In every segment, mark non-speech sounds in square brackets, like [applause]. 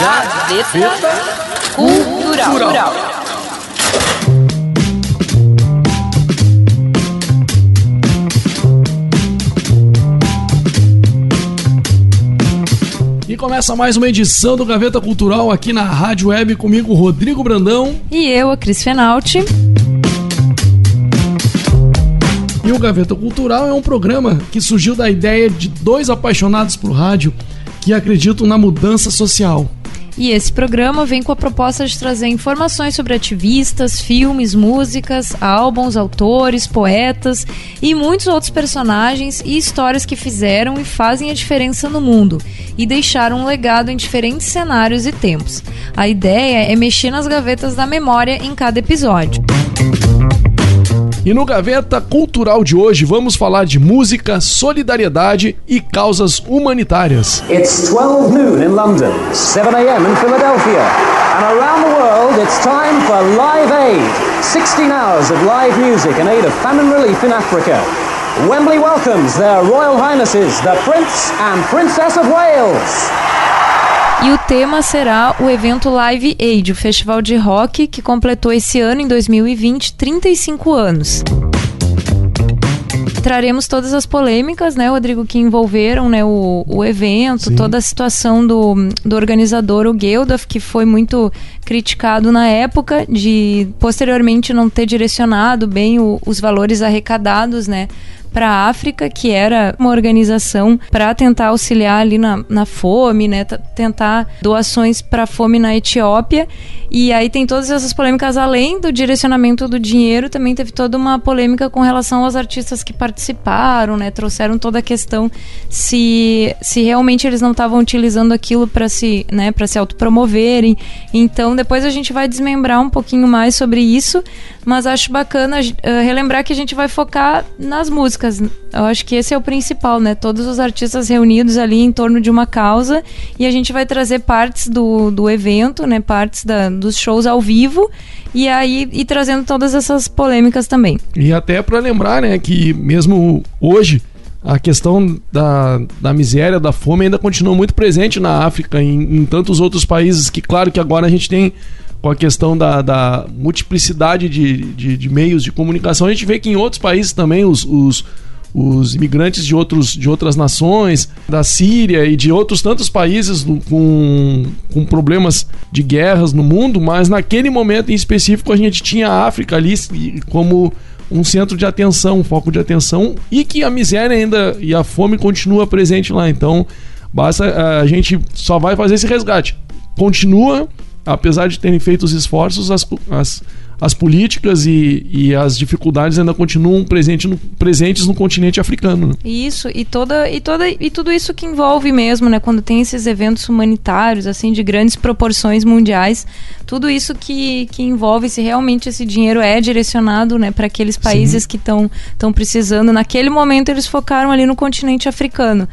Gazeta Cultural. E começa mais uma edição do Gaveta Cultural aqui na Rádio Web comigo, Rodrigo Brandão. E eu, a Cris Fenalti. E o Gaveta Cultural é um programa que surgiu da ideia de dois apaixonados por rádio que acreditam na mudança social. E esse programa vem com a proposta de trazer informações sobre ativistas, filmes, músicas, álbuns, autores, poetas e muitos outros personagens e histórias que fizeram e fazem a diferença no mundo e deixaram um legado em diferentes cenários e tempos. A ideia é mexer nas gavetas da memória em cada episódio. E no Gaveta Cultural de hoje vamos falar de música, solidariedade e causas humanitárias. It's 12 noon in London, 7 a.m. in Philadelphia, and around the world it's time for Live Aid. 16 hours of live music in aid of famine relief in Africa. Wembley welcomes their Royal Highnesses, the Prince and Princess of Wales. E o tema será o evento Live Aid, o festival de rock que completou esse ano, em 2020, 35 anos. Traremos todas as polêmicas, né, Rodrigo, que envolveram né, o, o evento, Sim. toda a situação do, do organizador, o Geldof, que foi muito criticado na época, de posteriormente não ter direcionado bem o- os valores arrecadados, né, para a África, que era uma organização para tentar auxiliar ali na, na fome, né, tentar doações para fome na Etiópia. E aí tem todas essas polêmicas além do direcionamento do dinheiro, também teve toda uma polêmica com relação aos artistas que participaram, né, trouxeram toda a questão se se realmente eles não estavam utilizando aquilo para se, né, para se autopromoverem. Então, depois a gente vai desmembrar um pouquinho mais sobre isso, mas acho bacana eh, relembrar que a gente vai focar nas músicas. Eu acho que esse é o principal, né? Todos os artistas reunidos ali em torno de uma causa e a gente vai trazer partes do, do evento, né? Partes da, dos shows ao vivo e aí e trazendo todas essas polêmicas também. E até para lembrar, né, que mesmo hoje a questão da, da miséria, da fome ainda continua muito presente na África, em, em tantos outros países, que claro que agora a gente tem com a questão da, da multiplicidade de, de, de meios de comunicação, a gente vê que em outros países também os, os, os imigrantes de, outros, de outras nações, da Síria e de outros tantos países com, com problemas de guerras no mundo, mas naquele momento em específico a gente tinha a África ali como um centro de atenção, um foco de atenção e que a miséria ainda e a fome continua presente lá. Então, basta eh, a gente só vai fazer esse resgate. Continua, apesar de terem feito os esforços, as, as, as políticas e, e as dificuldades ainda continuam presente no- presentes no continente africano. né? Isso, e toda e toda e tudo isso que envolve mesmo, né, quando tem esses eventos humanitários assim de grandes proporções mundiais, tudo isso que, que envolve se realmente esse dinheiro é direcionado, né, para aqueles países que estão estão precisando. Naquele momento eles focaram ali no continente africano.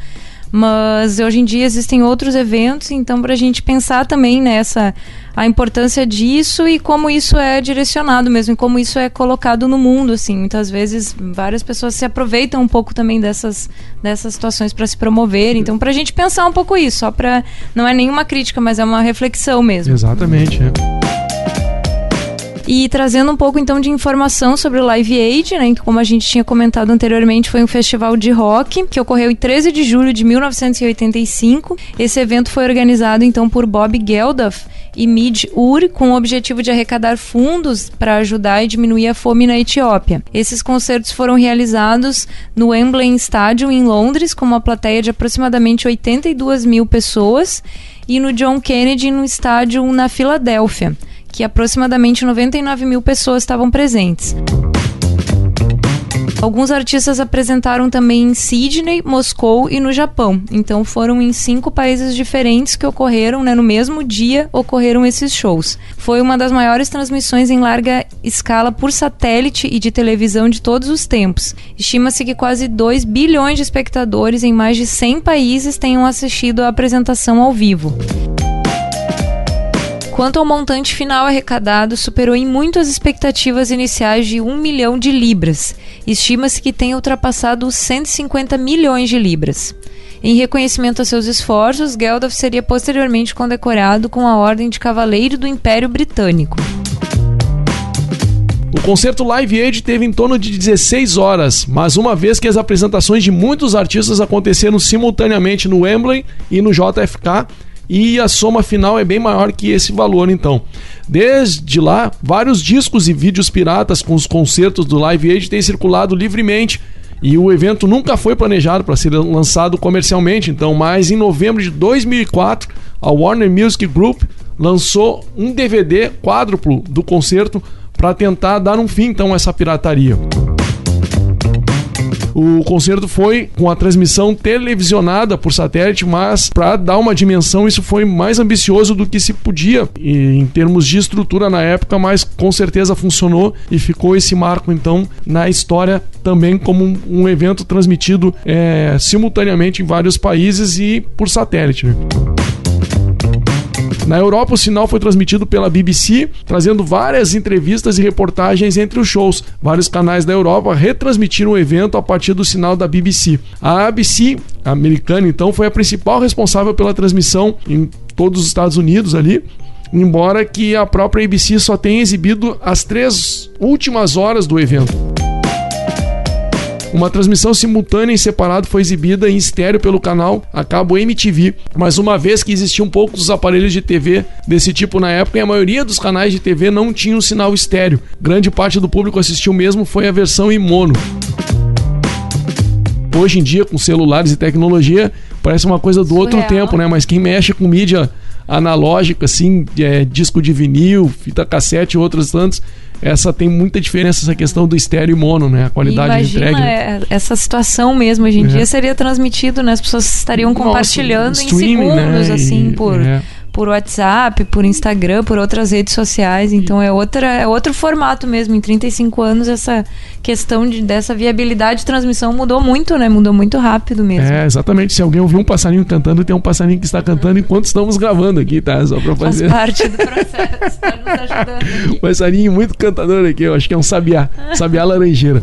Mas hoje em dia existem outros eventos, então para a gente pensar também nessa a importância disso e como isso é direcionado mesmo, e como isso é colocado no mundo, assim. Muitas vezes várias pessoas se aproveitam um pouco também dessas, dessas situações para se promover. Então, para a gente pensar um pouco isso, só para não é nenhuma crítica, mas é uma reflexão mesmo. Exatamente. é. E trazendo um pouco então de informação sobre o Live Aid, né, que como a gente tinha comentado anteriormente, foi um festival de rock que ocorreu em 13 de julho de 1985. Esse evento foi organizado então por Bob Geldof e Mid Ur com o objetivo de arrecadar fundos para ajudar e diminuir a fome na Etiópia. Esses concertos foram realizados no Wembley Stadium em Londres com uma plateia de aproximadamente 82 mil pessoas e no John Kennedy no estádio na Filadélfia que aproximadamente 99 mil pessoas estavam presentes. Alguns artistas apresentaram também em Sydney, Moscou e no Japão. Então foram em cinco países diferentes que ocorreram, né, no mesmo dia ocorreram esses shows. Foi uma das maiores transmissões em larga escala por satélite e de televisão de todos os tempos. Estima-se que quase 2 bilhões de espectadores em mais de 100 países tenham assistido a apresentação ao vivo. Quanto ao montante final arrecadado, superou em muito as expectativas iniciais de 1 milhão de libras. Estima-se que tenha ultrapassado os 150 milhões de libras. Em reconhecimento a seus esforços, Geldof seria posteriormente condecorado com a Ordem de Cavaleiro do Império Britânico. O concerto Live Aid teve em torno de 16 horas, mas uma vez que as apresentações de muitos artistas aconteceram simultaneamente no Wembley e no JFK, e a soma final é bem maior que esse valor então. Desde lá, vários discos e vídeos piratas com os concertos do Live Aid têm circulado livremente e o evento nunca foi planejado para ser lançado comercialmente, então, mas em novembro de 2004, a Warner Music Group lançou um DVD quádruplo do concerto para tentar dar um fim então a essa pirataria. O concerto foi com a transmissão televisionada por satélite, mas para dar uma dimensão, isso foi mais ambicioso do que se podia em termos de estrutura na época, mas com certeza funcionou e ficou esse marco então na história também como um, um evento transmitido é, simultaneamente em vários países e por satélite. Né? Na Europa, o sinal foi transmitido pela BBC, trazendo várias entrevistas e reportagens entre os shows. Vários canais da Europa retransmitiram o evento a partir do sinal da BBC. A ABC, americana, então, foi a principal responsável pela transmissão em todos os Estados Unidos ali, embora que a própria ABC só tenha exibido as três últimas horas do evento. Uma transmissão simultânea em separado foi exibida em estéreo pelo canal a cabo MTV, mas uma vez que existiam poucos aparelhos de TV desse tipo na época e a maioria dos canais de TV não tinham sinal estéreo. Grande parte do público assistiu mesmo foi a versão em mono. Hoje em dia, com celulares e tecnologia, parece uma coisa do Surreal. outro tempo, né? Mas quem mexe com mídia analógica, assim, é, disco de vinil, fita cassete e outros tantos, essa tem muita diferença essa questão do estéreo e mono, né? A qualidade Imagina de entrega. é, essa situação mesmo hoje em É. dia seria transmitido, né? As pessoas estariam Nossa, compartilhando em streaming, segundos, né? assim, E- por, é. Por WhatsApp, por Instagram, por outras redes sociais. Então é outra é outro formato mesmo. Em 35 anos essa questão de, dessa viabilidade de transmissão mudou muito, né? Mudou muito rápido mesmo. É, exatamente. Se alguém ouvir um passarinho cantando, tem um passarinho que está cantando enquanto estamos gravando aqui, tá? Só pra Faz fazer. parte do [laughs] processo, tá nos ajudando aqui. Um passarinho muito cantador aqui, eu acho que é um sabiá. Sabiá laranjeira.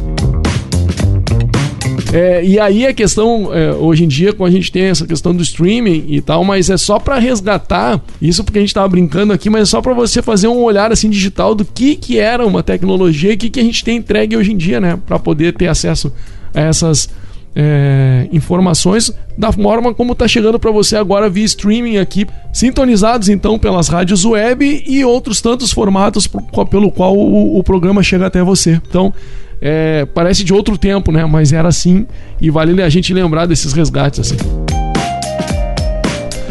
É, e aí a questão, é, hoje em dia, quando a gente tem essa questão do streaming e tal, mas é só pra resgatar, isso porque a gente tava brincando aqui, mas é só pra você fazer um olhar assim digital do que que era uma tecnologia e o que que a gente tem entregue hoje em dia, né? Pra poder ter acesso a essas é, informações da forma como tá chegando pra você agora via streaming aqui, sintonizados então pelas rádios web e outros tantos formatos pelo qual o, o programa chega até você. Então, é, parece de outro tempo, né? Mas era assim e vale a gente lembrar desses resgates assim.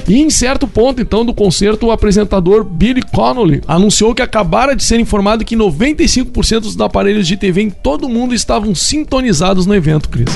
E em certo ponto, então, do concerto, o apresentador Billy Connolly anunciou que acabara de ser informado que 95% dos aparelhos de TV em todo o mundo estavam sintonizados no evento, Cris.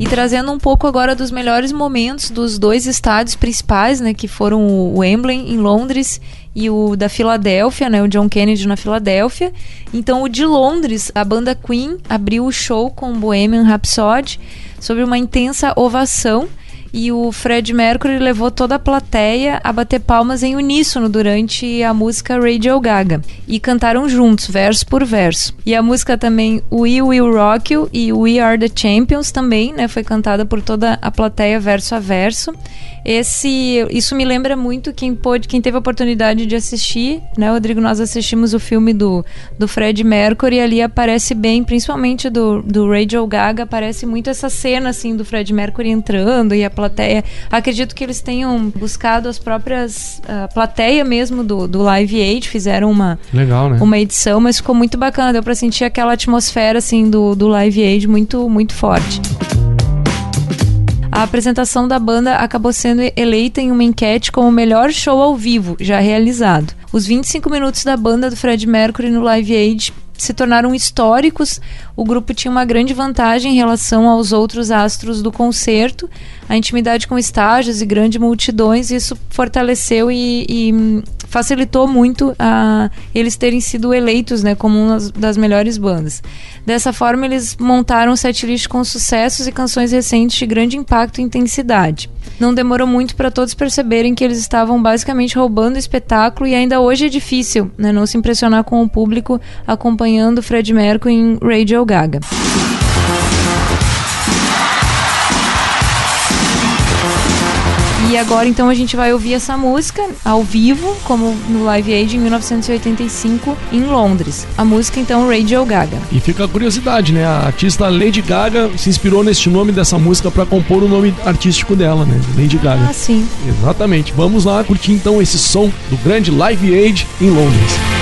E trazendo um pouco agora dos melhores momentos dos dois estádios principais, né, que foram o Wembley em Londres e o da Filadélfia, né, o John Kennedy na Filadélfia. Então, o de Londres, a banda Queen abriu o show com Bohemian Rhapsody sobre uma intensa ovação e o Fred Mercury levou toda a plateia a bater palmas em uníssono durante a música Radio Gaga e cantaram juntos, verso por verso. E a música também We Will Rock You e We Are the Champions também, né, foi cantada por toda a plateia verso a verso. Esse, isso me lembra muito quem pôde, quem teve a oportunidade de assistir, né, Rodrigo, nós assistimos o filme do, do Fred Mercury e ali aparece bem, principalmente do, do Radio Gaga, aparece muito essa cena assim do Fred Mercury entrando e a plateia. Acredito que eles tenham buscado as próprias a plateia mesmo do, do Live Aid, fizeram uma Legal, né? uma edição, mas ficou muito bacana, deu pra sentir aquela atmosfera assim do, do Live Aid muito muito forte. A apresentação da banda acabou sendo eleita em uma enquete como o melhor show ao vivo já realizado. Os 25 minutos da banda do Fred Mercury no Live Aid se tornaram históricos. O grupo tinha uma grande vantagem em relação aos outros astros do concerto. a intimidade com estágios e grandes multidões, isso fortaleceu e, e facilitou muito a eles terem sido eleitos né, como uma das melhores bandas. Dessa forma, eles montaram um setlist com sucessos e canções recentes de grande impacto e intensidade. Não demorou muito para todos perceberem que eles estavam basicamente roubando o espetáculo e ainda hoje é difícil né, não se impressionar com o público acompanhando Fred Mercury em Radio Gaga. Agora então a gente vai ouvir essa música ao vivo, como no Live Aid em 1985 em Londres. A música então Radio Gaga. E fica a curiosidade, né? A artista Lady Gaga se inspirou neste nome dessa música para compor o nome artístico dela, né? Lady Gaga. Ah, sim. Exatamente. Vamos lá curtir então esse som do grande Live Aid em Londres.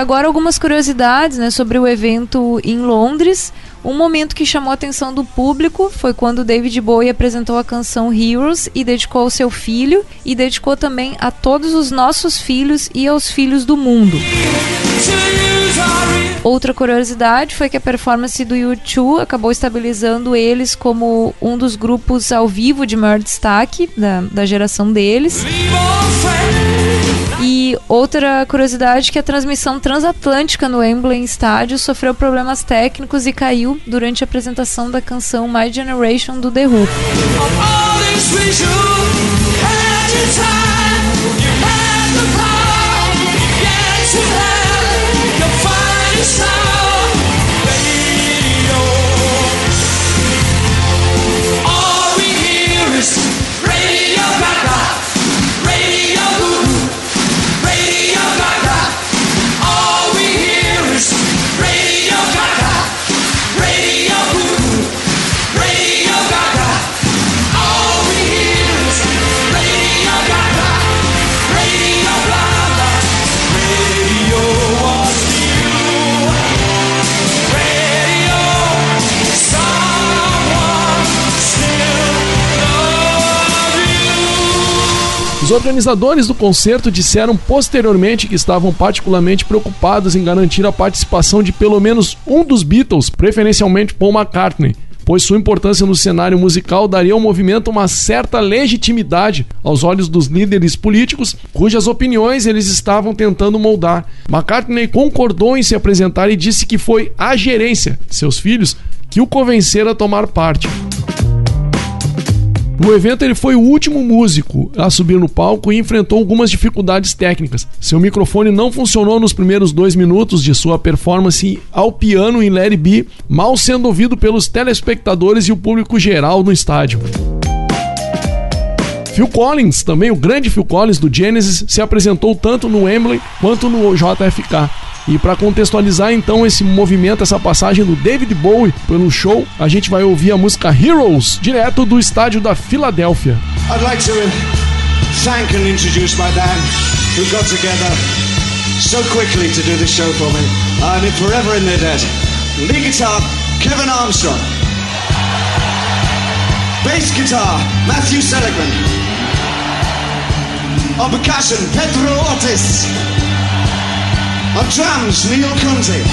Agora algumas curiosidades né, sobre o evento em Londres. Um momento que chamou a atenção do público foi quando David Bowie apresentou a canção Heroes e dedicou ao seu filho e dedicou também a todos os nossos filhos e aos filhos do mundo. Outra curiosidade foi que a performance do U2 acabou estabilizando eles como um dos grupos ao vivo de maior destaque da, da geração deles. E outra curiosidade que a transmissão transatlântica no Wembley Estádio sofreu problemas técnicos e caiu durante a apresentação da canção My Generation do The Who. Os organizadores do concerto disseram posteriormente que estavam particularmente preocupados em garantir a participação de pelo menos um dos Beatles, preferencialmente Paul McCartney, pois sua importância no cenário musical daria ao movimento uma certa legitimidade aos olhos dos líderes políticos, cujas opiniões eles estavam tentando moldar. McCartney concordou em se apresentar e disse que foi a gerência, seus filhos, que o convenceram a tomar parte. No evento, ele foi o último músico a subir no palco e enfrentou algumas dificuldades técnicas. Seu microfone não funcionou nos primeiros dois minutos de sua performance ao piano em It Be, mal sendo ouvido pelos telespectadores e o público geral no estádio. Phil Collins, também o grande Phil Collins do Genesis, se apresentou tanto no Wembley quanto no JFK. E para contextualizar então esse movimento, essa passagem do David Bowie pelo show, a gente vai ouvir a música Heroes, direto do estádio da Filadélfia. I'd like to thank and introduce my band who got together so quickly to do the show for me. I'm in forever in their debt. Lead guitar, Kevin Armstrong. Bass guitar, Matthew Seligman. On percussion, Pedro Ortiz. On drums, Neil Kunze.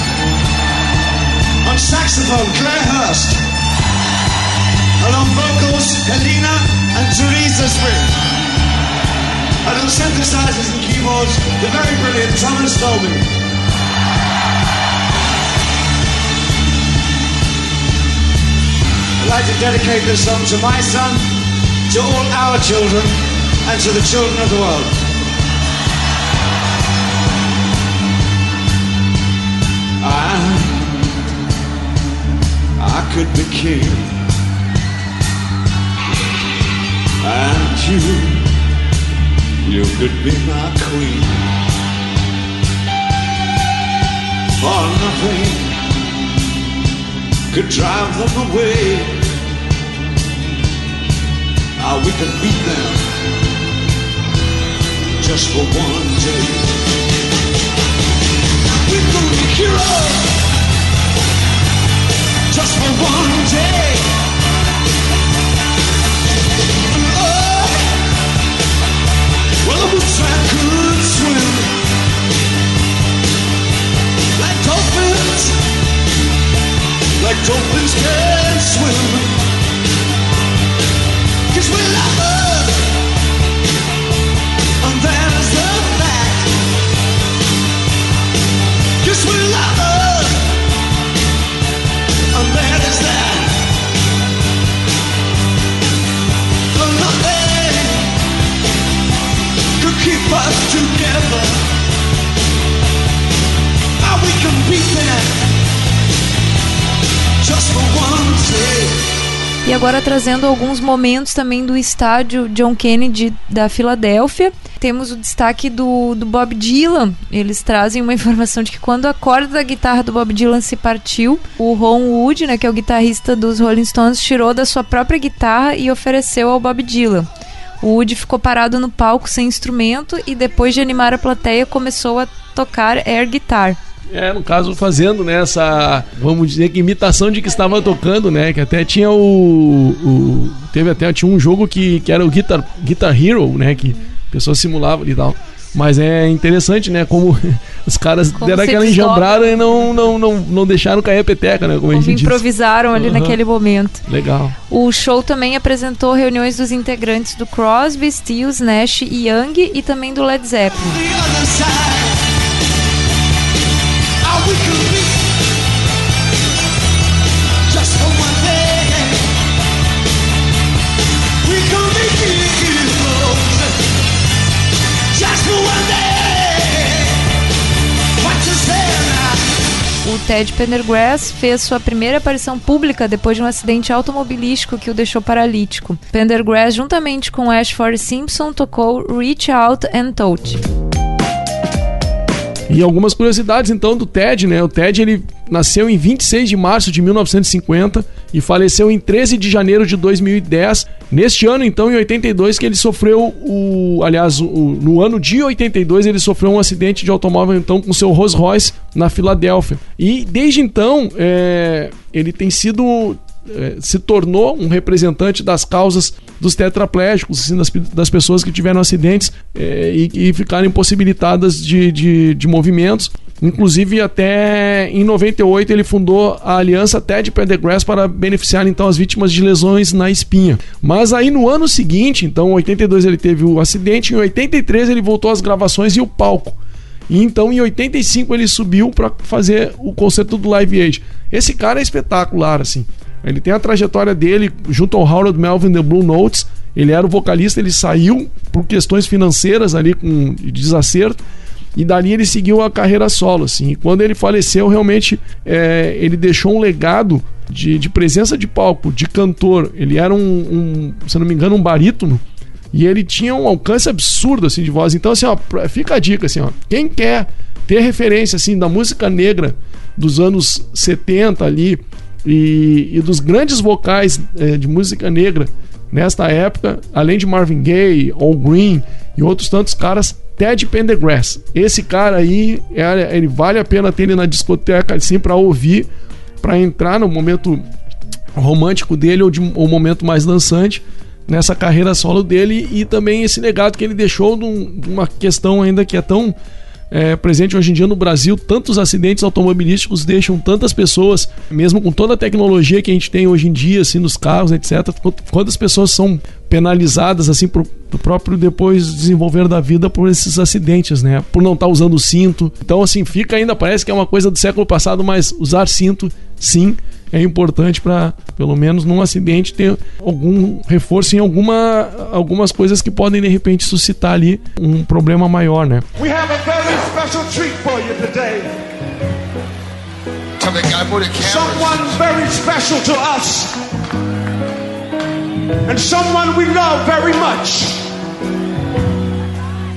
On saxophone, Claire Hurst. And on vocals, Helena and Teresa Spring. And on synthesizers and keyboards, the very brilliant Thomas Dolby. I'd like to dedicate this song to my son, to all our children, and to the children of the world. Could be king, and you, you could be my queen. For nothing could drive them away. How we can beat them just for one day. We can be heroes just for one day. Oh, well, I wish I could swim like dolphins, like dolphins can swim. Cause we're lovers E agora trazendo alguns momentos também do estádio John Kennedy da Filadélfia. Temos o destaque do, do Bob Dylan. Eles trazem uma [laughs] informação de que quando a corda da guitarra do Bob Dylan se partiu, o Ron Wood, né, que é o guitarrista dos Rolling Stones, tirou da sua própria guitarra e ofereceu ao Bob Dylan. O Wood ficou parado no palco sem instrumento e depois de animar a plateia começou a tocar air guitar. É, no caso, fazendo né, essa, vamos dizer que imitação de que estava tocando, né? Que até tinha o. o teve até tinha um jogo que, que era o Guitar, Guitar Hero, né? Que a pessoa simulava e tal. Mas é interessante, né? Como [laughs] os caras como deram aquela enjambrada e não, não, não, não deixaram cair a peteca, né? Como, como improvisaram ali uhum. naquele momento. Legal. O show também apresentou reuniões dos integrantes do Crosby, Stills, Nash e Young e também do Led Zeppelin. Ted Pendergrass fez sua primeira aparição pública depois de um acidente automobilístico que o deixou paralítico. Pendergrass, juntamente com Ashford Simpson, tocou Reach Out and Touch. E algumas curiosidades então do Ted, né? O Ted ele nasceu em 26 de março de 1950 e faleceu em 13 de janeiro de 2010. Neste ano, então, em 82, que ele sofreu o. Aliás, o, no ano de 82, ele sofreu um acidente de automóvel então com seu Rolls Royce na Filadélfia. E desde então, é, ele tem sido é, se tornou um representante das causas dos tetraplégicos, assim, das, das pessoas que tiveram acidentes é, e, e ficaram impossibilitadas de, de, de movimentos. Inclusive, até em 98 ele fundou a aliança Ted Pendergrass para beneficiar então as vítimas de lesões na espinha. Mas aí no ano seguinte, então em 82 ele teve o acidente, em 83 ele voltou às gravações e o palco. E então em 85 ele subiu para fazer o concerto do Live Aid. Esse cara é espetacular assim. Ele tem a trajetória dele junto ao Harold Melvin The Blue Notes. Ele era o vocalista, ele saiu por questões financeiras ali com desacerto e dali ele seguiu a carreira solo, assim. E quando ele faleceu, realmente é, ele deixou um legado de, de, presença de palco, de cantor. Ele era um, um, se não me engano, um barítono. E ele tinha um alcance absurdo, assim, de voz. Então, assim, ó, fica a dica, assim, ó. Quem quer ter referência, assim, da música negra dos anos 70 ali, e, e dos grandes vocais é, de música negra nesta época, além de Marvin Gaye, Al Green e outros tantos caras, Ted Pendergrass. Esse cara aí, é, ele vale a pena ter ele na discoteca assim para ouvir, para entrar no momento romântico dele ou de momento mais dançante nessa carreira solo dele e também esse legado que ele deixou de, um, de uma questão ainda que é tão é, presente hoje em dia no Brasil, tantos acidentes automobilísticos deixam tantas pessoas, mesmo com toda a tecnologia que a gente tem hoje em dia, assim, nos carros, etc. Quantas pessoas são penalizadas, assim, por próprio depois desenvolver da vida por esses acidentes, né? Por não estar tá usando cinto. Então, assim, fica ainda, parece que é uma coisa do século passado, mas usar cinto, sim, é importante para, pelo menos num acidente, ter algum reforço em alguma, algumas coisas que podem de repente suscitar ali um problema maior, né? We have a very special treat for you today. Someone very special to us. And someone we love very much.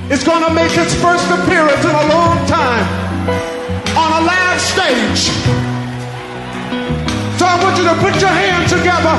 Is to make his first appearance in a long time on a live stage. So I want you to put your hands together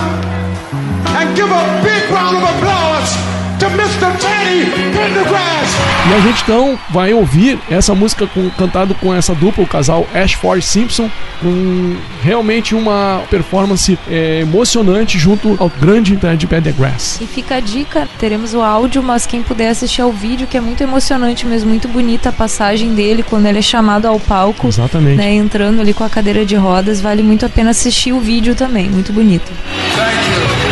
and give a big round of applause to Mr. Teddy Pendergrass. E a gente então vai ouvir essa música com, cantado com essa dupla, o casal Ashford Simpson, com realmente uma performance é, emocionante junto ao grande Ted Pendergrass. E fica a dica, teremos o áudio, mas quem puder assistir ao vídeo, que é muito emocionante mesmo, muito bonita a passagem dele quando ele é chamado ao palco. Exatamente. Né, entrando ali com a cadeira de rodas, vale muito a pena assistir o vídeo também, muito bonito. Thank you.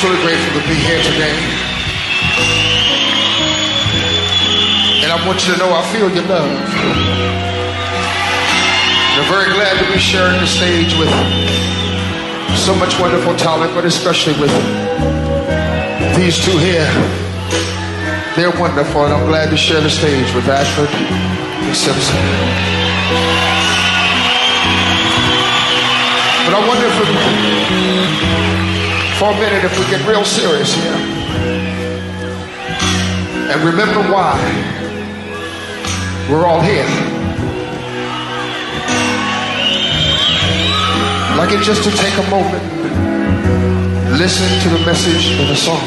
Truly grateful to be here today. And I want you to know I feel your love. And I'm very glad to be sharing the stage with so much wonderful talent, but especially with these two here. They're wonderful, and I'm glad to share the stage with Ashford and Simpson. But I wonder if for a minute if we get real serious here. And remember why we're all here. Like it just to take a moment, listen to the message in the song.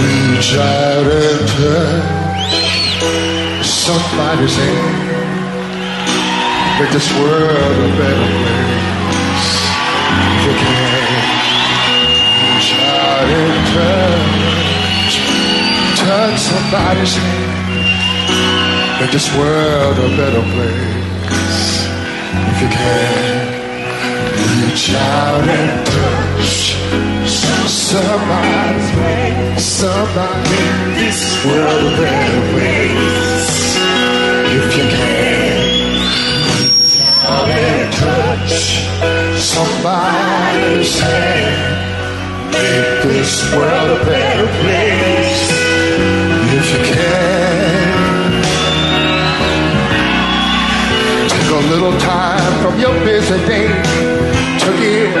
Reach out and touch somebody's hand make this world a better place. If you can, shout and touch, touch somebody's hand. Make this world a better place. If you can, reach out and touch somebody's hand. Somebody, make this world a better place. Touch somebody's hand. Make this world a better place if you can. Take a little time from your busy day to give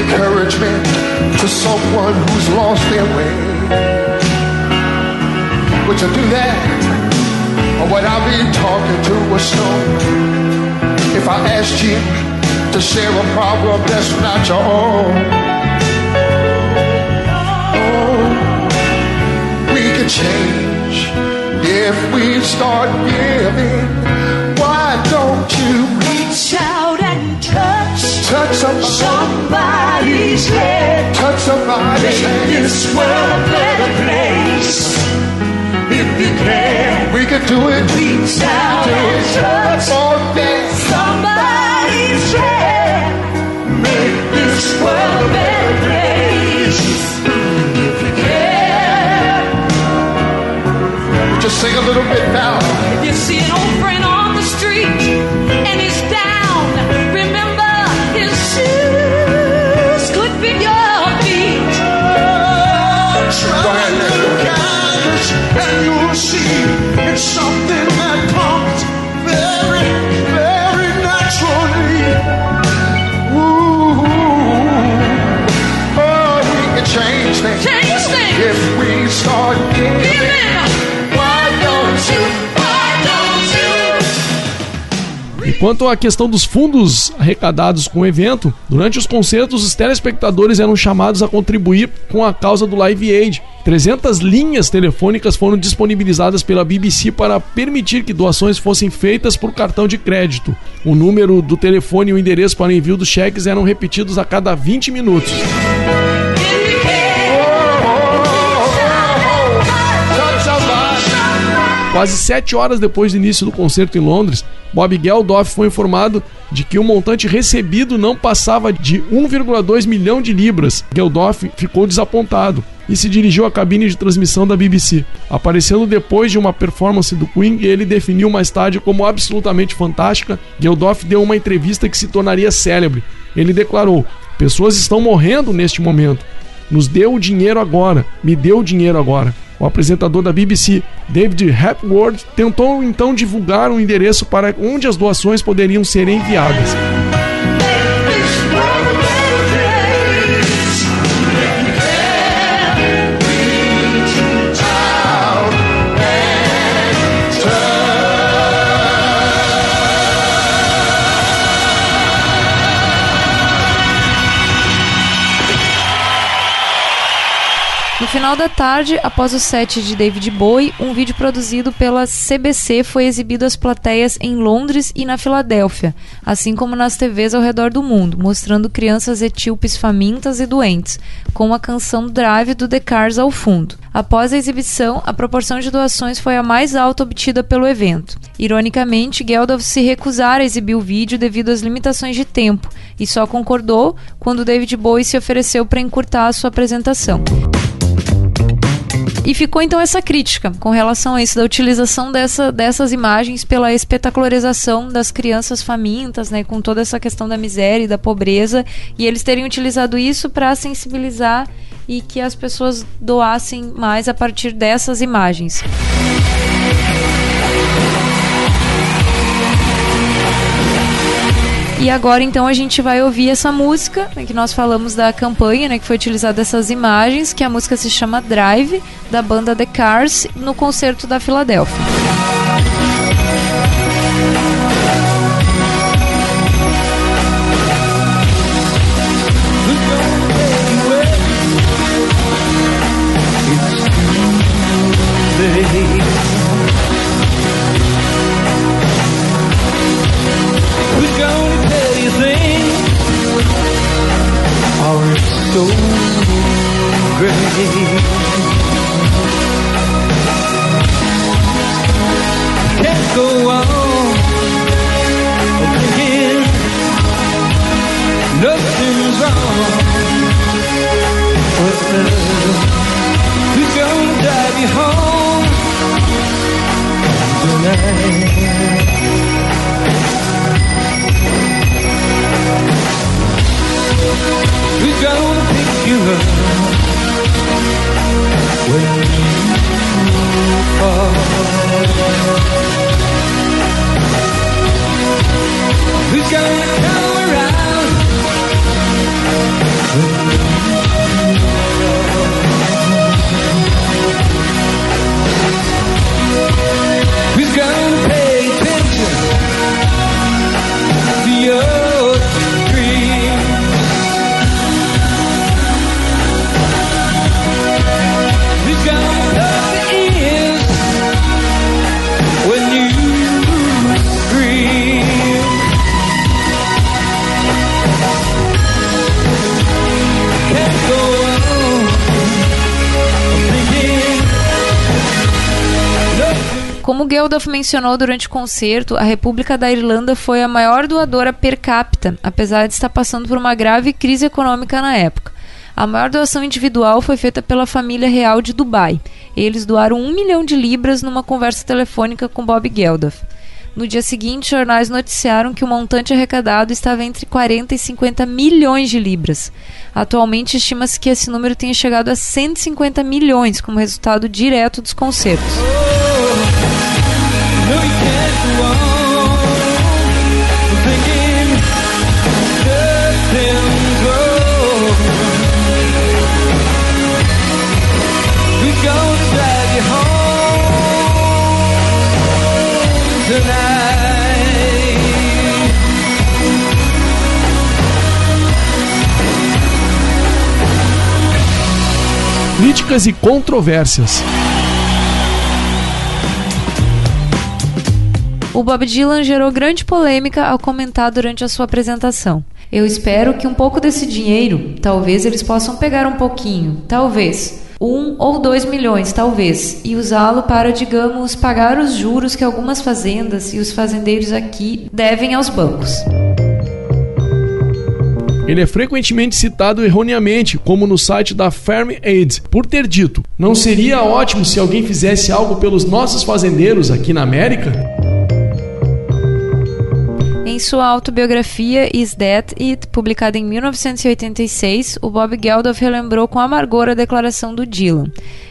encouragement to someone who's lost their way. Would you do that? Or would I be talking to a stone? if I asked you to share a problem that's not your own? Oh, we can change if we start giving. Why don't you reach out and touch, touch somebody. somebody's head, touch somebody's Make head. this world a better place? if you can. We can do it. Reach out and touch all. Just sing a little bit now. If you see an old friend quanto à questão dos fundos arrecadados com o evento, durante os concertos os telespectadores eram chamados a contribuir com a causa do Live Aid. 300 linhas telefônicas foram disponibilizadas pela BBC para permitir que doações fossem feitas por cartão de crédito. O número do telefone e o endereço para envio dos cheques eram repetidos a cada 20 minutos. Quase sete horas depois do início do concerto em Londres, Bob Geldof foi informado de que o montante recebido não passava de 1,2 milhão de libras. Geldof ficou desapontado e se dirigiu à cabine de transmissão da BBC. Aparecendo depois de uma performance do Queen, ele definiu mais tarde como absolutamente fantástica. Geldof deu uma entrevista que se tornaria célebre. Ele declarou: Pessoas estão morrendo neste momento. Nos deu o dinheiro agora. Me deu o dinheiro agora. O apresentador da BBC, David Hepworth, tentou então divulgar um endereço para onde as doações poderiam ser enviadas. Final da tarde, após o set de David Bowie, um vídeo produzido pela CBC foi exibido às plateias em Londres e na Filadélfia, assim como nas TVs ao redor do mundo, mostrando crianças etíopes famintas e doentes, com a canção Drive do The Cars ao fundo. Após a exibição, a proporção de doações foi a mais alta obtida pelo evento. Ironicamente, Geldof se recusara a exibir o vídeo devido às limitações de tempo e só concordou quando David Bowie se ofereceu para encurtar a sua apresentação. E ficou então essa crítica com relação a isso, da utilização dessa, dessas imagens pela espetacularização das crianças famintas, né, com toda essa questão da miséria e da pobreza, e eles terem utilizado isso para sensibilizar e que as pessoas doassem mais a partir dessas imagens. E agora então a gente vai ouvir essa música, né, que nós falamos da campanha, né, que foi utilizada essas imagens, que a música se chama Drive, da banda The Cars, no concerto da Filadélfia. So great? Can't go on thinking nothing's wrong gonna drive you home tonight? Geldof mencionou durante o concerto, a República da Irlanda foi a maior doadora per capita, apesar de estar passando por uma grave crise econômica na época. A maior doação individual foi feita pela família real de Dubai. Eles doaram um milhão de libras numa conversa telefônica com Bob Geldof. No dia seguinte, jornais noticiaram que o montante arrecadado estava entre 40 e 50 milhões de libras. Atualmente, estima-se que esse número tenha chegado a 150 milhões como resultado direto dos concertos. Críticas e controvérsias. O Bob Dylan gerou grande polêmica ao comentar durante a sua apresentação. Eu espero que um pouco desse dinheiro, talvez eles possam pegar um pouquinho, talvez, um ou dois milhões, talvez, e usá-lo para, digamos, pagar os juros que algumas fazendas e os fazendeiros aqui devem aos bancos. Ele é frequentemente citado erroneamente, como no site da Farm Aid, por ter dito: Não seria ótimo se alguém fizesse algo pelos nossos fazendeiros aqui na América? Em sua autobiografia Is That It, publicada em 1986, o Bob Geldof relembrou com amargor a declaração do Dylan.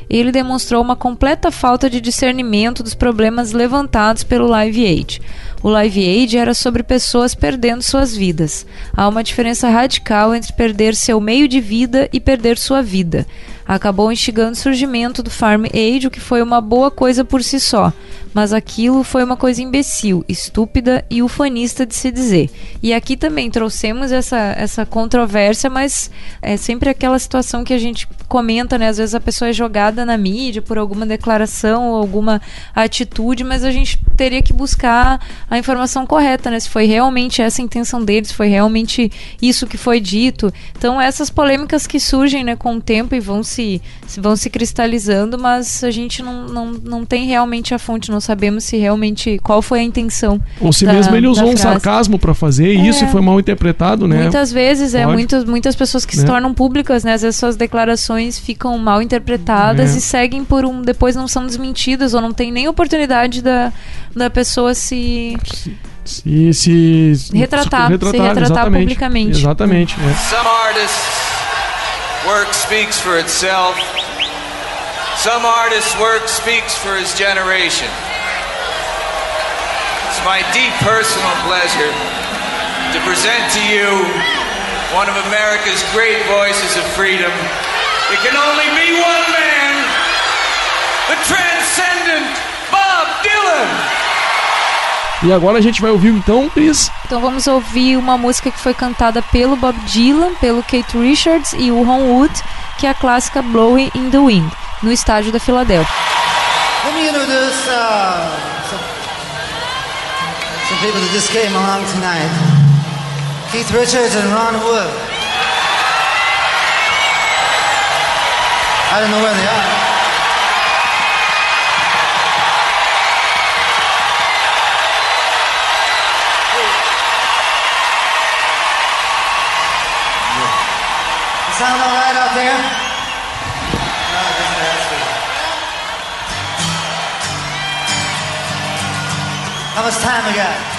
Ele demonstrou uma completa falta de discernimento dos problemas levantados pelo Live Aid. O Live Aid era sobre pessoas perdendo suas vidas. Há uma diferença radical entre perder seu meio de vida e perder sua vida. Acabou instigando o surgimento do Farm Aid, o que foi uma boa coisa por si só, mas aquilo foi uma coisa imbecil, estúpida e ufanista de se dizer. E aqui também trouxemos essa, essa controvérsia, mas é sempre aquela situação que a gente comenta, né? Às vezes a pessoa é jogada na mídia por alguma declaração ou alguma atitude, mas a gente teria que buscar a informação correta, né? Se foi realmente essa a intenção deles, foi realmente isso que foi dito. Então essas polêmicas que surgem, né, com o tempo e vão se, se vão se cristalizando, mas a gente não, não, não tem realmente a fonte, não sabemos se realmente qual foi a intenção. Ou se da- mesmo ele usou um sarcasmo pra fazer e isso É. foi mal interpretado, né? Muitas vezes, é, Pode. muitas, muitas pessoas que se Né? tornam públicas, né? Às vezes suas declarações ficam mal interpretadas É. e seguem por um. depois não são desmentidas ou não tem nem oportunidade da, da pessoa se. Se, se, se Retratar, se retratar exatamente. publicamente. Exatamente. é. Work speaks for itself. Some artists' work speaks for his generation. It's my deep personal pleasure to present to you one of America's great voices of freedom. It can only be one man, the transcendent Bob Dylan. E agora a gente vai ouvir então, Cris, Então vamos ouvir uma música que foi cantada pelo Bob Dylan, pelo Kate Richards e o Ron Wood, que é a clássica Blowing in the Wind, no estádio da Filadélfia. Let me introduce uh, some, some people that just came along tonight. Keith Richards and Ron Wood. I don't know where they are. Sound all right out there? How much time we got?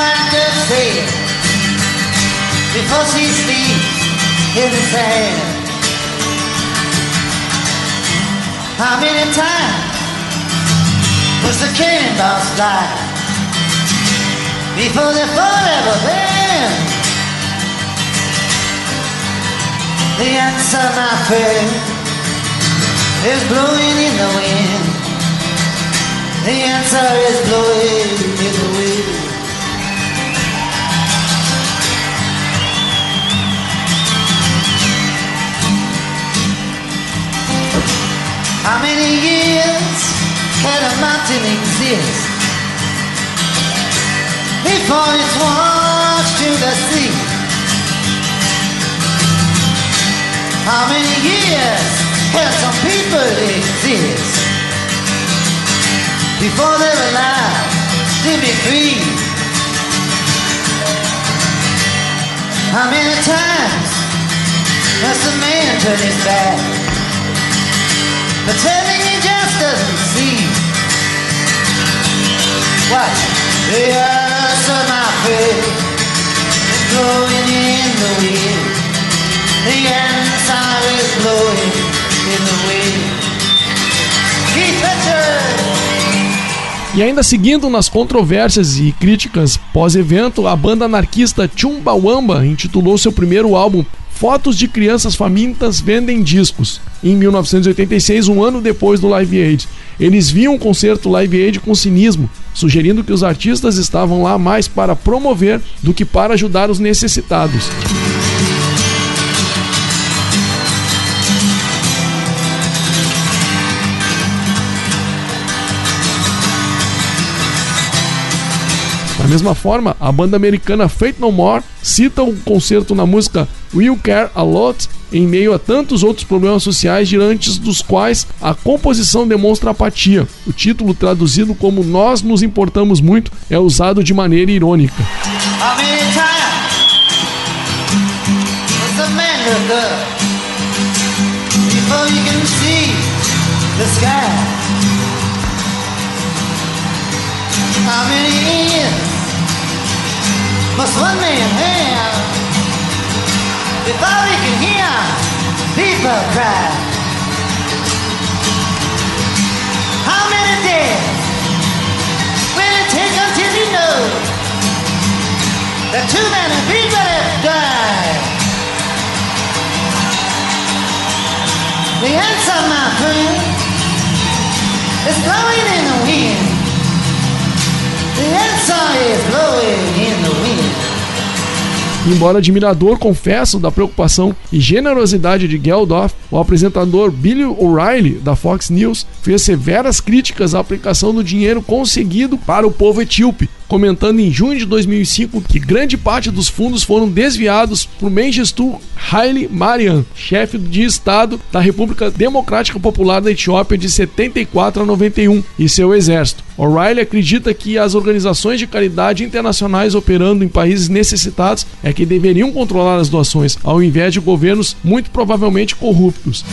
Must a white dove sail before she sleeps in the sand? How many times must the cannonballs fly? before they're forever banned. The answer, my friend, is blowing in the wind. The answer is blowing in the wind. Many years can a mountain exist before it's washed to the sea? How many years can some people exist before they're allowed to be free? How many times must a man turn his back, pretending he just doesn't see? The of my is blowing in the wind. The answer is blowing in the wind. E ainda seguindo nas controvérsias e críticas pós-evento, a banda anarquista Chumbawamba intitulou seu primeiro álbum Fotos de Crianças Famintas Vendem Discos, em 1986, um ano depois do Live Aid. Eles viam o concerto Live Aid com cinismo, sugerindo que os artistas estavam lá mais para promover do que para ajudar os necessitados. Da mesma forma, a banda americana Fate No More cita o concerto na música Will Care A Lot em meio a tantos outros problemas sociais diante dos quais a composição demonstra apatia. O título, traduzido como Nós nos importamos muito, é usado de maneira irônica. How many times does the man look up before you can see the sky? How many ears must one man have before he can hear people cry? How many days will it take until you know? that too many people have died. The answer, my friend, is blowing in the wind. The answer is blowing in the wind. Embora admirador, confesso, da preocupação e generosidade de Geldof, o apresentador Billy O'Reilly, da Fox News, fez severas críticas à aplicação do dinheiro conseguido para o povo etíope, comentando em junho de 2005 que grande parte dos fundos foram desviados por Mengistu Haile Mariam, chefe de Estado da República Democrática Popular da Etiópia de 74 a 91, e seu exército. O'Reilly acredita que as organizações de caridade internacionais operando em países necessitados é que deveriam controlar as doações, ao invés de governos muito provavelmente corruptos.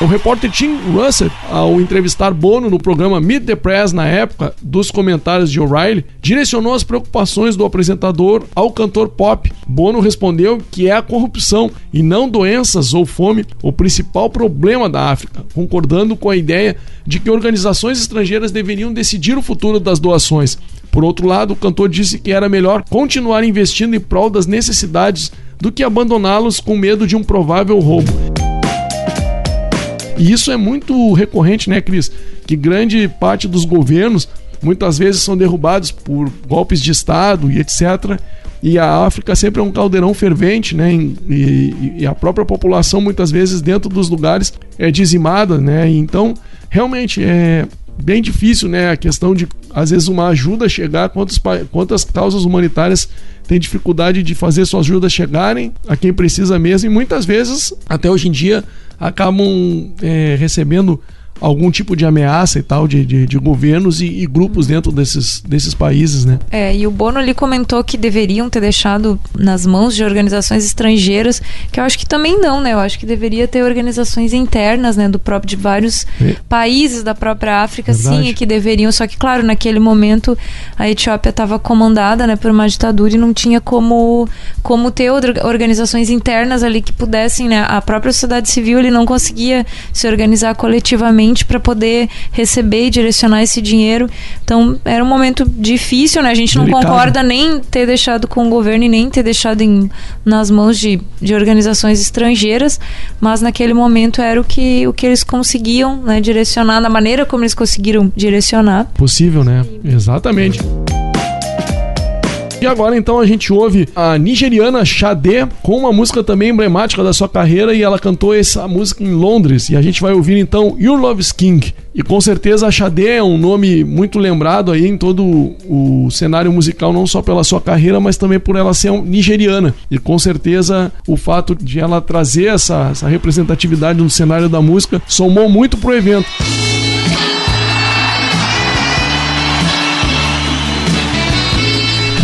O repórter Tim Russell, ao entrevistar Bono no programa Meet the Press na época dos comentários de O'Reilly, direcionou as preocupações do apresentador ao cantor pop. Bono respondeu que é a corrupção e não doenças ou fome o principal problema da África, concordando com a ideia de que organizações estrangeiras deveriam decidir o futuro das doações. Por outro lado, o cantor disse que era melhor continuar investindo em prol das necessidades do que abandoná-los com medo de um provável roubo. E isso é muito recorrente, né, Cris? Que grande parte dos governos muitas vezes são derrubados por golpes de Estado e etc. E a África sempre é um caldeirão fervente, né? E, e a própria população muitas vezes dentro dos lugares é dizimada, né? Então, realmente é bem difícil, né? A questão de às vezes uma ajuda chegar, quantos, quantas causas humanitárias têm dificuldade de fazer suas ajudas chegarem a quem precisa mesmo e muitas vezes, até hoje em dia, acabam é, recebendo algum tipo de ameaça e tal de, de, de governos e, e grupos dentro desses, desses países, né? É, e o Bono ali comentou que deveriam ter deixado nas mãos de organizações estrangeiras, que eu acho que também não, né? Eu acho que deveria ter organizações internas, né, do próprio de vários É. países da própria África, Verdade. sim, e que deveriam, só que claro, naquele momento a Etiópia estava comandada, né, por uma ditadura e não tinha como como ter organizações internas ali que pudessem, né, a própria sociedade civil ele não conseguia se organizar coletivamente para poder receber e direcionar esse dinheiro. Então, era um momento difícil, né? A gente não concorda nem ter deixado com o governo e nem ter deixado em, nas mãos de, de organizações estrangeiras, mas naquele momento era o que, o que eles conseguiam né, direcionar, da maneira como eles conseguiram direcionar. Possível, né? Exatamente. E agora então a gente ouve a nigeriana Xadê com uma música também emblemática da sua carreira e ela cantou essa música em Londres e a gente vai ouvir então Your Love's King. E com certeza a Xadê é um nome muito lembrado aí em todo o cenário musical, não só pela sua carreira, mas também por ela ser nigeriana. E com certeza o fato de ela trazer essa, essa representatividade no cenário da música somou muito pro evento.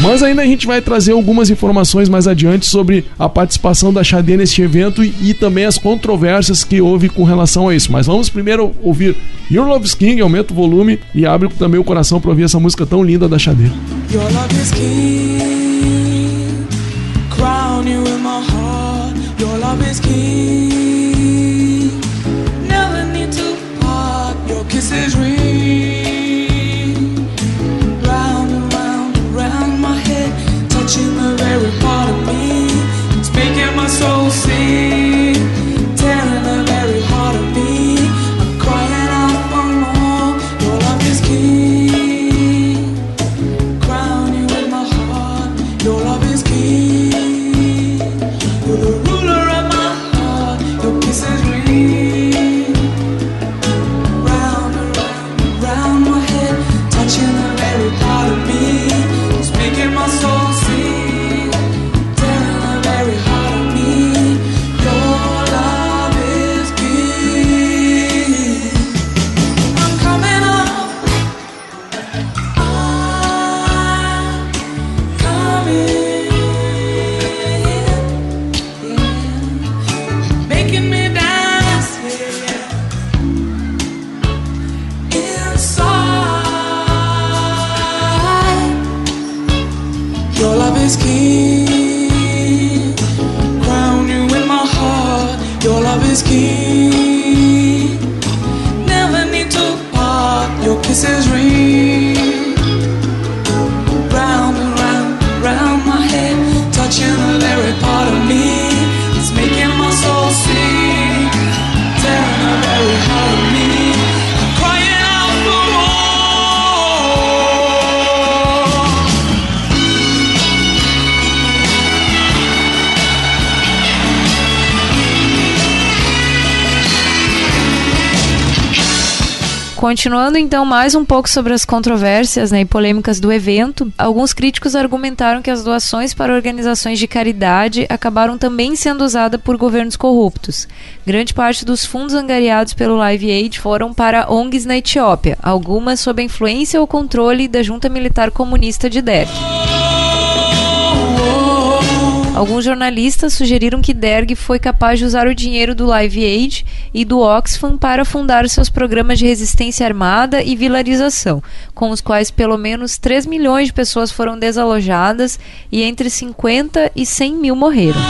Mas ainda a gente vai trazer algumas informações mais adiante sobre a participação da Xadê neste evento e, e também as controvérsias que houve com relação a isso. Mas vamos primeiro ouvir Your Love's King, aumenta o volume e abre também o coração para ouvir essa música tão linda da Xadê. Your love is king. Crown you in my heart. Your love is king. Continuando então mais um pouco sobre as controvérsias né, e polêmicas do evento, alguns críticos argumentaram que as doações para organizações de caridade acabaram também sendo usadas por governos corruptos. Grande parte dos fundos angariados pelo Live Aid foram para ONGs na Etiópia, algumas sob a influência ou controle da junta militar comunista de Derg. Alguns jornalistas sugeriram que Derg foi capaz de usar o dinheiro do Live Aid e do Oxfam para fundar seus programas de resistência armada e vilarização, com os quais pelo menos 3 milhões de pessoas foram desalojadas e entre 50 e 100 mil morreram.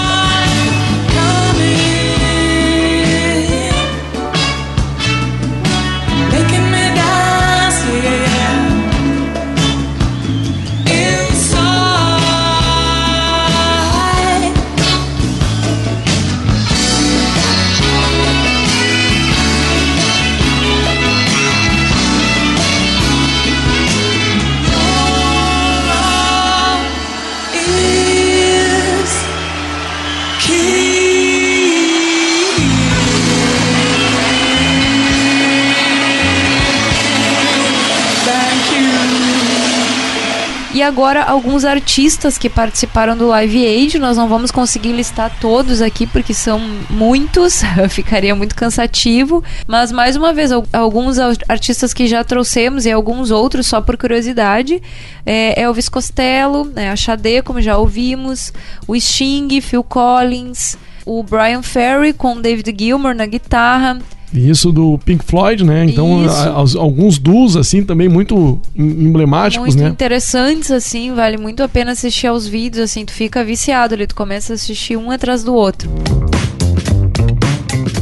Agora alguns artistas que participaram do Live Aid, nós não vamos conseguir listar todos aqui porque são muitos, [laughs] ficaria muito cansativo, mas mais uma vez alguns artistas que já trouxemos e alguns outros só por curiosidade, é Elvis Costello, né, a Xadê, como já ouvimos, o Sting, Phil Collins, o Brian Ferry com David Gilmour na guitarra, isso do Pink Floyd, né? Então, a, a, alguns duos, assim, também muito emblemáticos, muito né? Muito interessantes, assim, vale muito a pena assistir aos vídeos, assim, tu fica viciado ali, tu começa a assistir um atrás do outro.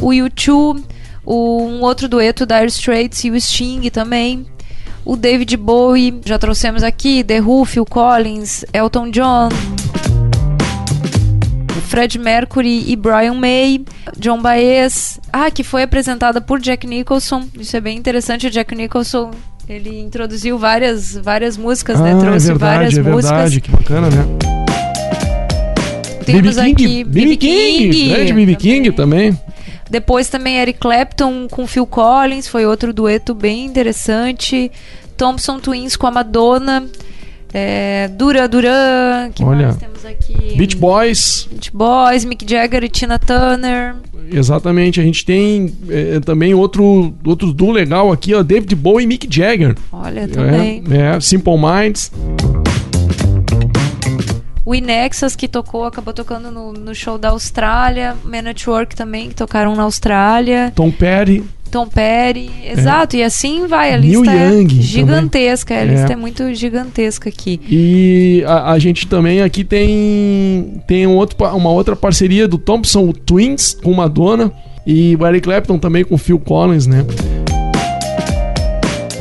O YouTube, o, um outro dueto, Dire Straits e o Sting também. O David Bowie, já trouxemos aqui, The Who, Phil Collins, Elton John. Fred Mercury e Brian May, John Baez, ah, que foi apresentada por Jack Nicholson. Isso é bem interessante. O Jack Nicholson ele introduziu várias, várias músicas, né? ah, né? Trouxe é verdade, várias é músicas. Verdade, que bacana, né? Temos King, aqui BB King, King grande BB King também. Depois também Eric Clapton com Phil Collins, foi outro dueto bem interessante. Thompson Twins com a Madonna. É, Dura Duran, que Olha, mais temos aqui? Beach Boys. Beach Boys, Mick Jagger e Tina Turner. Exatamente, a gente tem é, também outro, outro duo legal aqui, ó, David Bowie e Mick Jagger. Olha, também. É, é Simple Minds. O Inexas, que tocou, acabou tocando no, no show da Austrália. Man at Work também, que tocaram na Austrália. Tom Petty. Tom Perry, exato, é. e assim vai, a lista Neil é Young gigantesca, também. a lista é. é muito gigantesca aqui. E a, a, gente também aqui tem, tem um outro, uma outra parceria do Thompson Twins com Madonna e o Eric Clapton também com Phil Collins, né?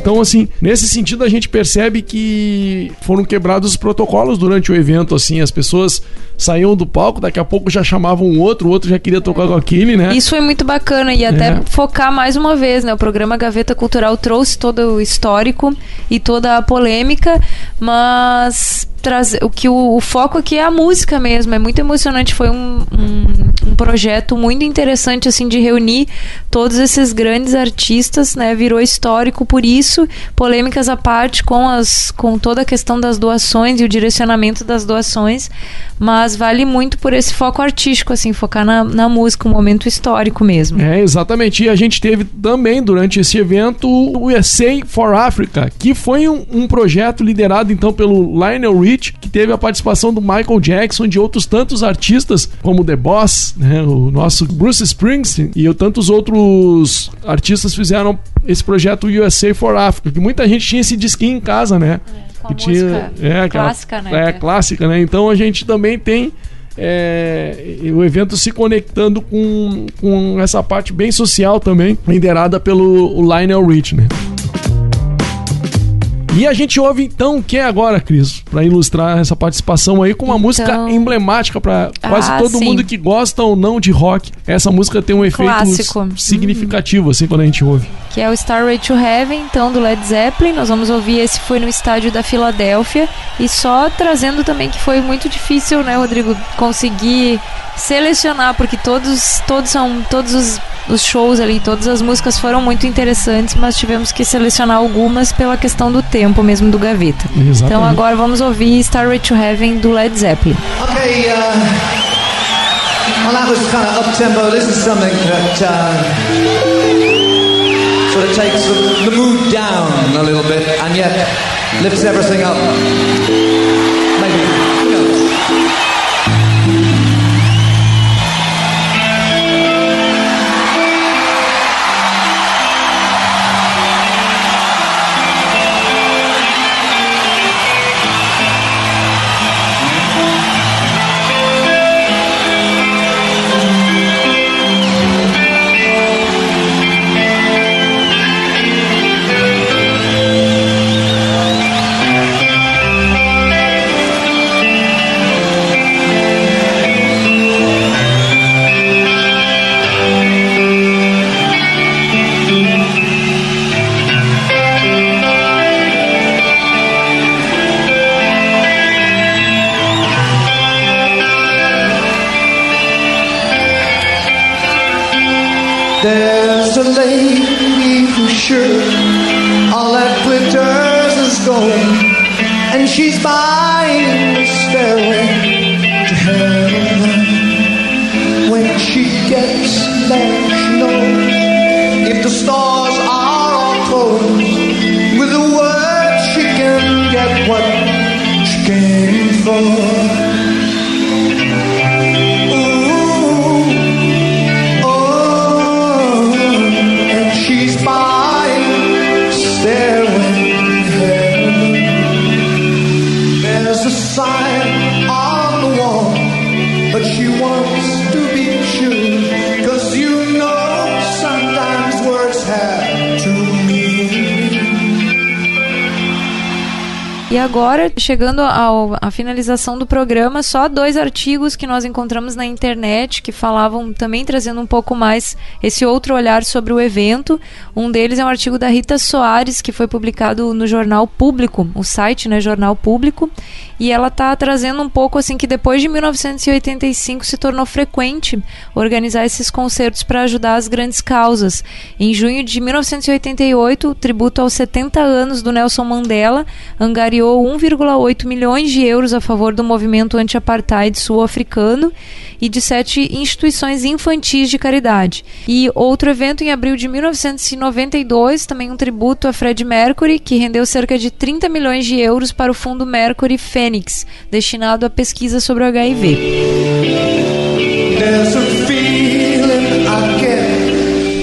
Então, assim, nesse sentido a gente percebe que foram quebrados os protocolos durante o evento, assim, as pessoas saíam do palco, daqui a pouco já chamavam um outro, o outro já queria tocar com aquele, né? Isso foi muito bacana e até é. focar mais uma vez, né? O programa Gaveta Cultural trouxe todo o histórico e toda a polêmica, mas trazer o que o, o, foco aqui é a música mesmo é muito emocionante foi um, um, um, projeto muito interessante assim de reunir todos esses grandes artistas né virou histórico por isso polêmicas à parte com as com toda a questão das doações e o direcionamento das doações mas vale muito por esse foco artístico assim focar na, na música um momento histórico mesmo. É exatamente e a gente teve também durante esse evento o USA for Africa que foi um, um projeto liderado então pelo Lionel Richie que teve a participação do Michael Jackson e de outros tantos artistas, como The Boss, né, o nosso Bruce Springsteen e tantos outros artistas fizeram esse projeto USA for Africa, que muita gente tinha esse disquinho em casa, né? É, que tinha, é, clássica, aquela, né? É, clássica, né? Então a gente também tem é, o evento se conectando com, com essa parte bem social também, liderada pelo Lionel Rich, né? E a gente ouve então o que é agora, Cris? Para ilustrar essa participação aí com uma então... música emblemática para quase ah, todo sim. mundo que gosta ou não de rock. Essa música tem um efeito Clássico. significativo, assim, quando a gente ouve. Que é o Starway to Heaven, então, do Led Zeppelin. Nós vamos ouvir esse foi no estádio da Filadélfia. E só trazendo também que foi muito difícil, né, Rodrigo, conseguir selecionar, porque todos, todos são. Todos os os shows ali, todas as músicas foram muito interessantes, mas tivemos que selecionar algumas pela questão do tempo mesmo do Gaveta. Exatamente. Então agora vamos ouvir Starway to Heaven do Led Zeppelin. Okay, uh, well that was kind of up tempo. This is something that uh, sort of takes the, the mood down a little bit and yet lifts everything up. Maybe. And and she's buying the stairway to heaven. When she gets there, she knows if the stars are all closed, with a word she can get what she came for. Agora, chegando ao- à finalização do programa, só dois artigos que nós encontramos na internet que falavam também trazendo um pouco mais esse outro olhar sobre o evento. Um deles é um artigo da Rita Soares, que foi publicado no Jornal Público, o site, né, Jornal Público, e ela está trazendo um pouco assim que depois de 1985 se tornou frequente organizar esses concertos para ajudar as grandes causas. Em junho de 1988, o tributo aos 70 anos do Nelson Mandela angariou 1,8 milhões de euros a favor do movimento anti-apartheid sul-africano e de sete instituições infantis de caridade. E outro evento em abril de 1992, também um tributo a Fred Mercury, que rendeu cerca de 30 milhões de euros para o Fundo Mercury Fênix, destinado à pesquisa sobre o HIV. A.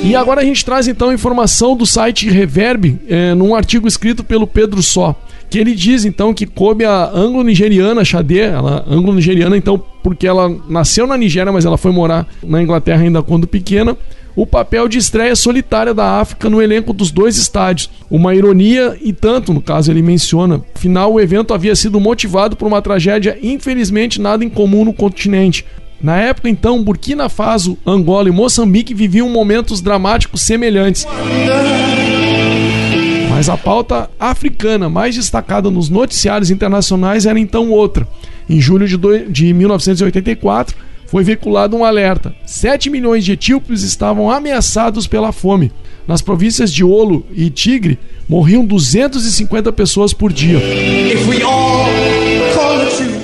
E agora a gente traz então informação do site Reverb, é, num artigo escrito pelo Pedro Só, que ele diz então que coube a anglo-nigeriana Xadê, ela anglo-nigeriana então porque ela nasceu na Nigéria, mas ela foi morar na Inglaterra ainda quando pequena, o papel de estreia solitária da África no elenco dos dois estádios. Uma ironia e tanto, no caso ele menciona. Afinal, o evento havia sido motivado por uma tragédia infelizmente nada incomum no continente. Na época, então, Burkina Faso, Angola e Moçambique viviam momentos dramáticos semelhantes. Mas a pauta africana mais destacada nos noticiários internacionais era então outra. Em julho de, doi- de 1984, foi veiculado um alerta: 7 milhões de etíopes estavam ameaçados pela fome. Nas províncias de Olo e Tigre, morriam 250 pessoas por dia.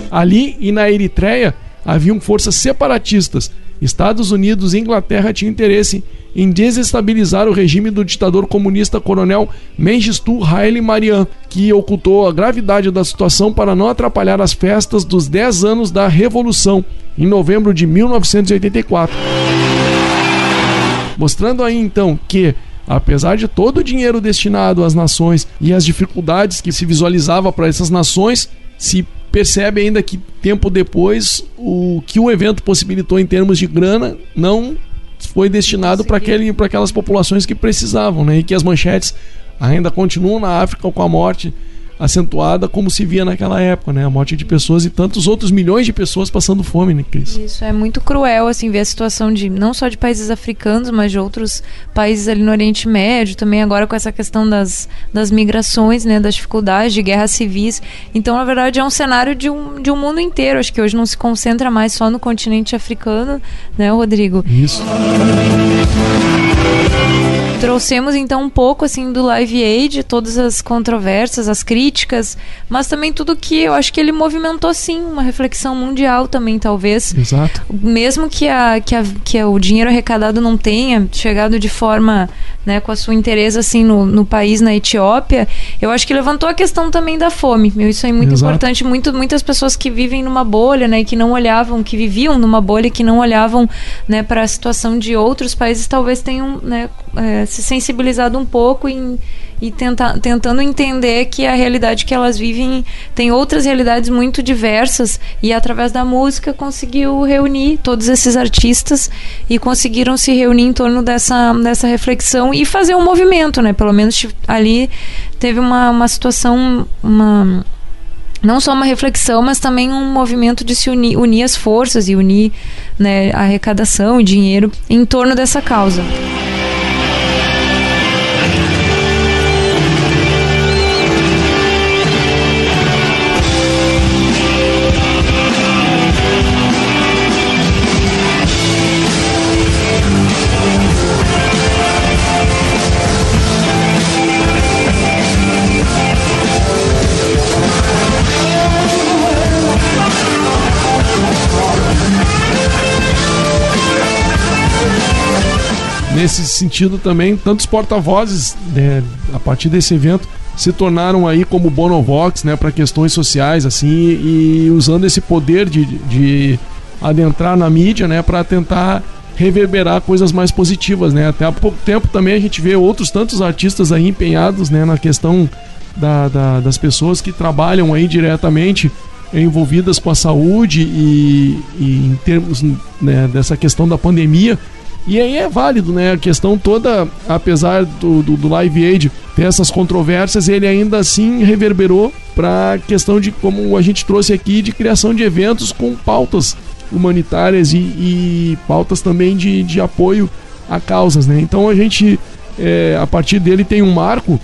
Ali e na Eritreia haviam forças separatistas. Estados Unidos e Inglaterra tinham interesse em desestabilizar o regime do ditador comunista coronel Mengistu Haile Mariam, que ocultou a gravidade da situação para não atrapalhar as festas dos 10 anos da Revolução, em novembro de 1984. Mostrando aí então que, apesar de todo o dinheiro destinado às nações e as dificuldades que se visualizava para essas nações, se percebe ainda que tempo depois o que o evento possibilitou em termos de grana não foi destinado para aquele, para aquelas populações que precisavam, né? E que as manchetes ainda continuam na África com a morte acentuada como se via naquela época, né? A morte de pessoas e tantos outros milhões de pessoas passando fome, né, Cris? Isso é muito cruel, assim, ver a situação de não só de países africanos, mas de outros países ali no Oriente Médio, também agora com essa questão das, das migrações, né, das dificuldades de guerras civis. Então, na verdade, é um cenário de um, de um mundo inteiro. Acho que hoje não se concentra mais só no continente africano, né, Rodrigo? Isso. Trouxemos então um pouco assim do Live Aid, todas as controvérsias, as críticas, mas também tudo que eu acho que ele movimentou sim, uma reflexão mundial também, talvez. Exato. Mesmo que, a, que, a, que o dinheiro arrecadado não tenha chegado de forma, né, com a sua interesse assim no, no país, na Etiópia, eu acho que levantou a questão também da fome. Meu, Isso é muito Exato. importante. Muito, muitas pessoas que vivem numa bolha, né, que não olhavam, que viviam numa bolha, e que não olhavam, né, para a situação de outros países, talvez tenham, né, é, se sensibilizado um pouco em, e tenta, tentando entender que a realidade que elas vivem tem outras realidades muito diversas e através da música conseguiu reunir todos esses artistas e conseguiram se reunir em torno dessa, dessa reflexão e fazer um movimento, né? Pelo menos tipo, ali teve uma, uma situação, uma não só uma reflexão, mas também um movimento de se unir, unir as forças e unir né, a arrecadação e dinheiro em torno dessa causa. Nesse sentido também, tantos porta-vozes né, a partir desse evento se tornaram aí como Bonovox, né, para questões sociais assim e usando esse poder de, de adentrar na mídia, né, para tentar reverberar coisas mais positivas, né? Até há pouco tempo também a gente vê outros tantos artistas aí empenhados, né, na questão da, da, das pessoas que trabalham aí diretamente envolvidas com a saúde e, e em termos né, dessa questão da pandemia. E aí é válido, né? A questão toda, apesar do, do, do Live Aid ter essas controvérsias, ele ainda assim reverberou para a questão de como a gente trouxe aqui de criação de eventos com pautas humanitárias e, e pautas também de, de apoio a causas, né? Então a gente, é, a partir dele, tem um marco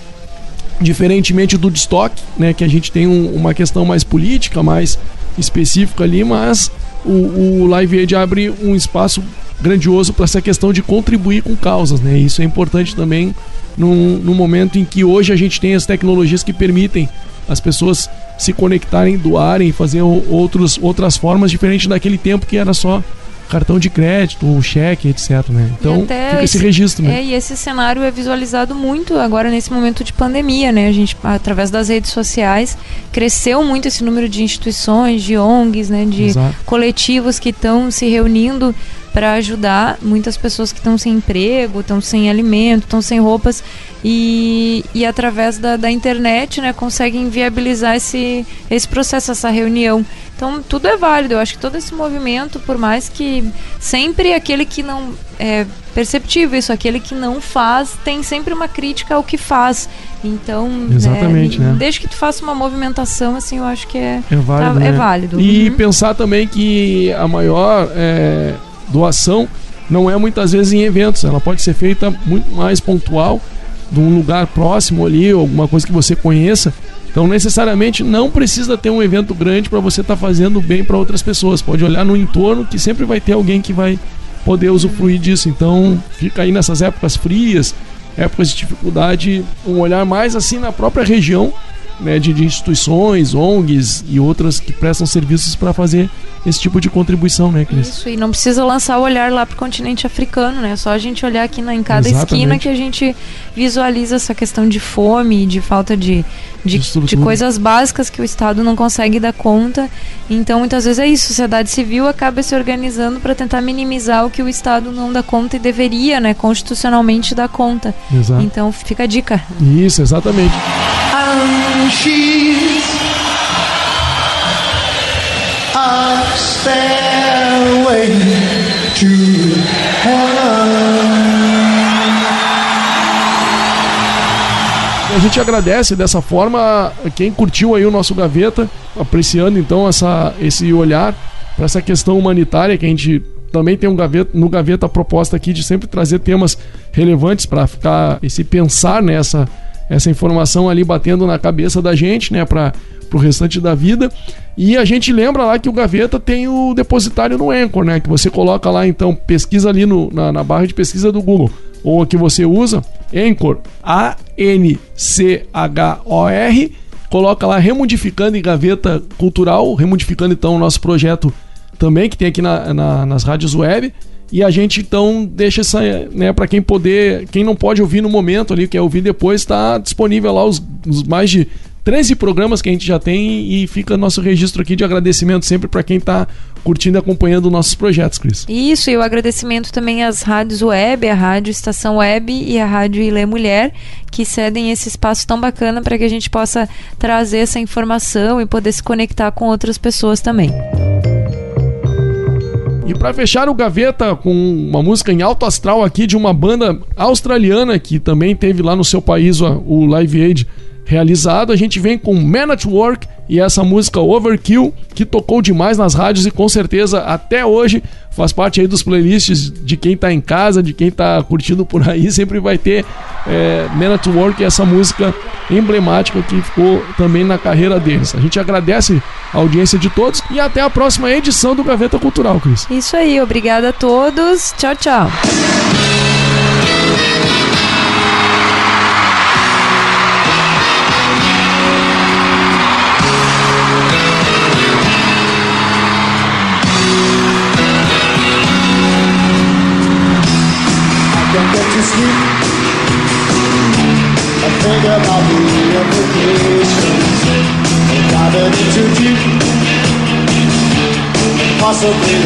diferentemente do destoque, né, que a gente tem um, uma questão mais política, mais específica ali, mas o, o Live Aid abre um espaço grandioso para essa questão de contribuir com causas, né? Isso é importante também no, momento em que hoje a gente tem as tecnologias que permitem as pessoas se conectarem, doarem, fazer outros, outras formas diferentes daquele tempo que era só cartão de crédito, ou cheque, etc. Né? Então fica esse, esse, registro. Né? É, e esse cenário é visualizado muito agora nesse momento de pandemia, né? A gente, através das redes sociais, cresceu muito esse número de instituições, de ONGs, né? De Exato. coletivos que estão se reunindo para ajudar muitas pessoas que estão sem emprego, estão sem alimento, estão sem roupas e, e através da, da internet né, conseguem viabilizar esse, esse processo, essa reunião. Então tudo é válido, eu acho que todo esse movimento, por mais que sempre aquele que não é perceptível isso, aquele que não faz tem sempre uma crítica ao que faz. Então, Exatamente, né, né? desde que tu faça uma movimentação, assim, eu acho que é, é válido. Tá, né? é válido. E uhum. pensar também que a maior é, doação não é muitas vezes em eventos, ela pode ser feita muito mais pontual, de um lugar próximo ali, alguma coisa que você conheça. Então, necessariamente não precisa ter um evento grande para você estar tá fazendo bem para outras pessoas. Pode olhar no entorno que sempre vai ter alguém que vai poder usufruir disso. Então, fica aí nessas épocas frias, épocas de dificuldade, um olhar mais assim na própria região né, de, de, instituições, ONGs e outras que prestam serviços para fazer esse tipo de contribuição, né, Cris? Isso, e não precisa lançar o olhar lá para o continente africano, né? É só a gente olhar aqui na, em cada Exatamente. esquina que a gente visualiza essa questão de fome, de falta de, de, de, coisas básicas que o Estado não consegue dar conta. Então, muitas vezes é isso, a sociedade civil acaba se organizando para tentar minimizar o que o Estado não dá conta e deveria, né, constitucionalmente dar conta. Exato. Então, fica a dica. Isso, exatamente. Stairway to heaven. A gente agradece dessa forma quem curtiu aí o nosso gaveta, apreciando então essa, esse olhar para essa questão humanitária que a gente também tem um gaveta, no gaveta a proposta aqui de sempre trazer temas relevantes para ficar esse pensar nessa essa informação ali batendo na cabeça da gente, né, para o restante da vida. E a gente lembra lá que o Gaveta tem o depositário no Anchor, né, que você coloca lá então, pesquisa ali no, na, na barra de pesquisa do Google, ou a que você usa, Anchor, A-N-C-H-O-R, coloca lá Remodificando em Gaveta Cultural, remodificando então o nosso projeto também, que tem aqui na, na, nas rádios web. E a gente então deixa essa, né, para quem poder, quem não pode ouvir no momento ali, quer ouvir depois, está disponível lá os, os, mais de 13 programas que a gente já tem e fica nosso registro aqui de agradecimento sempre para quem está curtindo e acompanhando nossos projetos, Cris. Isso, e o agradecimento também às rádios web, a Rádio Estação Web e a Rádio Ilê Mulher, que cedem esse espaço tão bacana para que a gente possa trazer essa informação e poder se conectar com outras pessoas também. E para fechar o gaveta com uma música em alto astral aqui de uma banda australiana que também teve lá no seu país o Live Aid realizado, a gente vem com Man at Work e essa música Overkill, que tocou demais nas rádios e com certeza até hoje faz parte aí dos playlists de quem tá em casa, de quem tá curtindo por aí, [laughs] sempre vai ter é, Man at Work e essa música emblemática que ficou também na carreira deles. A gente agradece a audiência de todos e até a próxima edição do Gaveta Cultural, Cris. Isso aí, obrigada a todos. Tchau, tchau. Possibly